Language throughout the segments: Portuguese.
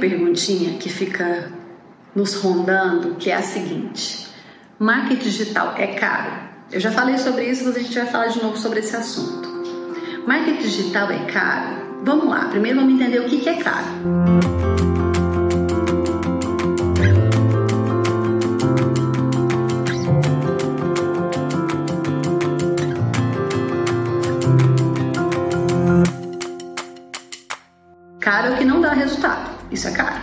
perguntinha que fica nos rondando, que é a seguinte: marketing digital é caro? Eu já falei sobre isso, mas a gente vai falar de novo sobre esse assunto. Marketing digital é caro? Vamos lá, primeiro vamos entender o que é caro. Caro é o que não dá resultado, isso é caro.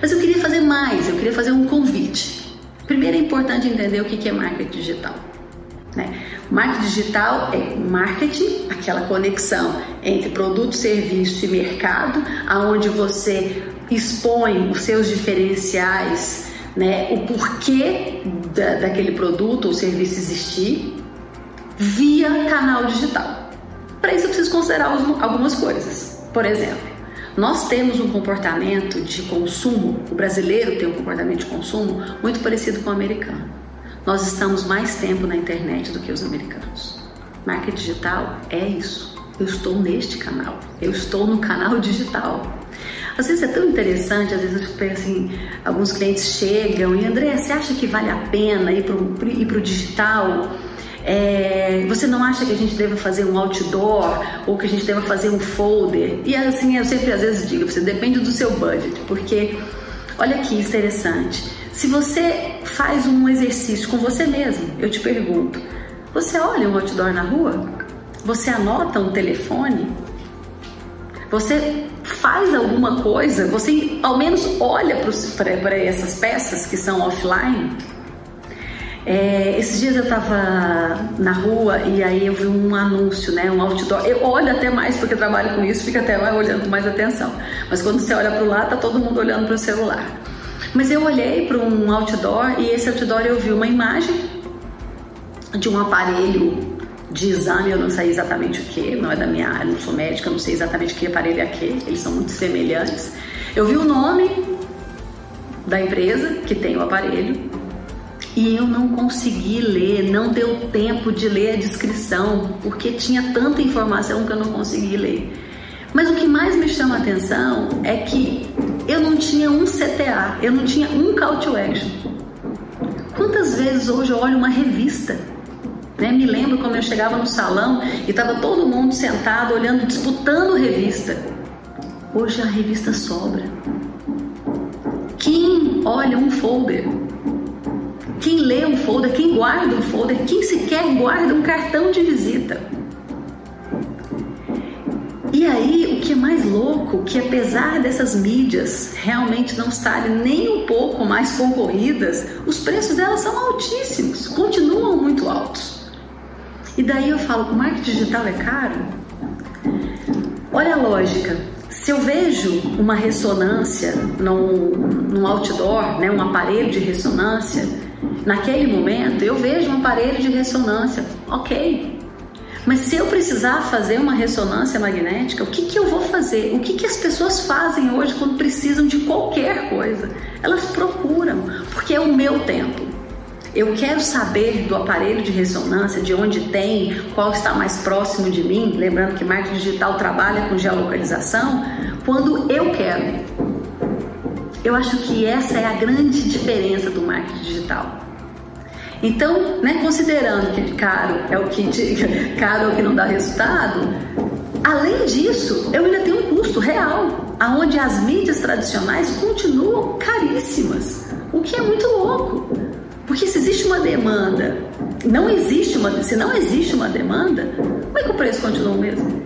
Mas eu queria fazer mais, eu queria fazer um convite. Primeiro é importante entender o que é marketing digital. Né? Marketing digital é marketing, aquela conexão entre produto, serviço e mercado, aonde você expõe os seus diferenciais, né? o porquê da, daquele produto ou serviço existir, via canal digital. Para isso eu preciso considerar algumas coisas. Por exemplo, nós temos um comportamento de consumo, o brasileiro tem um comportamento de consumo muito parecido com o americano. Nós estamos mais tempo na internet do que os americanos. Marketing digital é isso. Eu estou neste canal, eu estou no canal digital. Às vezes é tão interessante, às vezes eu fico assim, alguns clientes chegam e André, você acha que vale a pena ir para o digital? É, você não acha que a gente deve fazer um outdoor ou que a gente deve fazer um folder? E assim, eu sempre às vezes digo, você depende do seu budget, porque olha que interessante. Se você faz um exercício com você mesmo, eu te pergunto, você olha um outdoor na rua? Você anota um telefone? Você faz alguma coisa? Você ao menos olha para essas peças que são offline? É, esses dias eu tava na rua e aí eu vi um anúncio, né, um outdoor. Eu olho até mais porque trabalho com isso, fica até olhando com mais atenção. Mas quando você olha para o lado, tá todo mundo olhando para o celular. Mas eu olhei para um outdoor e esse outdoor eu vi uma imagem de um aparelho de exame, eu não sei exatamente o que, não é da minha área, não sou médica, não sei exatamente que aparelho é aquele, eles são muito semelhantes. Eu vi o nome da empresa que tem o aparelho e eu não consegui ler, não deu tempo de ler a descrição, porque tinha tanta informação que eu não consegui ler. Mas o que mais me chama a atenção é que eu não tinha um CTA, eu não tinha um call to action. Quantas vezes hoje eu olho uma revista? Né? Me lembro quando eu chegava no salão e estava todo mundo sentado olhando, disputando revista. Hoje a revista sobra. Quem olha um folder lê um folder, quem guarda um folder, quem sequer guarda um cartão de visita. E aí, o que é mais louco, que apesar dessas mídias realmente não estarem nem um pouco mais concorridas, os preços delas são altíssimos, continuam muito altos. E daí eu falo, o marketing digital é caro? Olha a lógica. Se eu vejo uma ressonância num, num outdoor, né, um aparelho de ressonância, Naquele momento, eu vejo um aparelho de ressonância, ok. Mas se eu precisar fazer uma ressonância magnética, o que, que eu vou fazer? O que, que as pessoas fazem hoje quando precisam de qualquer coisa? Elas procuram, porque é o meu tempo. Eu quero saber do aparelho de ressonância, de onde tem, qual está mais próximo de mim. Lembrando que marketing digital trabalha com geolocalização, quando eu quero. Eu acho que essa é a grande diferença do marketing digital. Então, né, considerando que caro é o que caro é o que não dá resultado, além disso, eu ainda tenho um custo real, aonde as mídias tradicionais continuam caríssimas, o que é muito louco. Porque se existe uma demanda, não existe uma, se não existe uma demanda, como é que o preço continua o mesmo?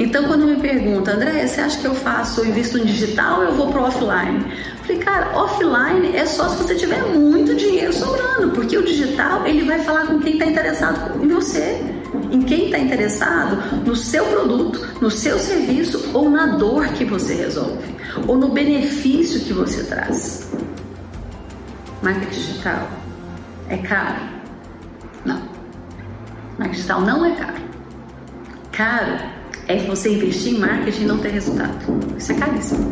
Então, quando me pergunta, André, você acha que eu faço, invisto em digital ou eu vou para offline? Falei, cara, offline é só se você tiver muito dinheiro sobrando, porque o digital ele vai falar com quem está interessado em você, em quem está interessado no seu produto, no seu serviço ou na dor que você resolve, ou no benefício que você traz. Marketing digital é caro? Não. Marketing digital não é caro. Caro é você investir em marketing e não ter resultado. Isso é caríssimo.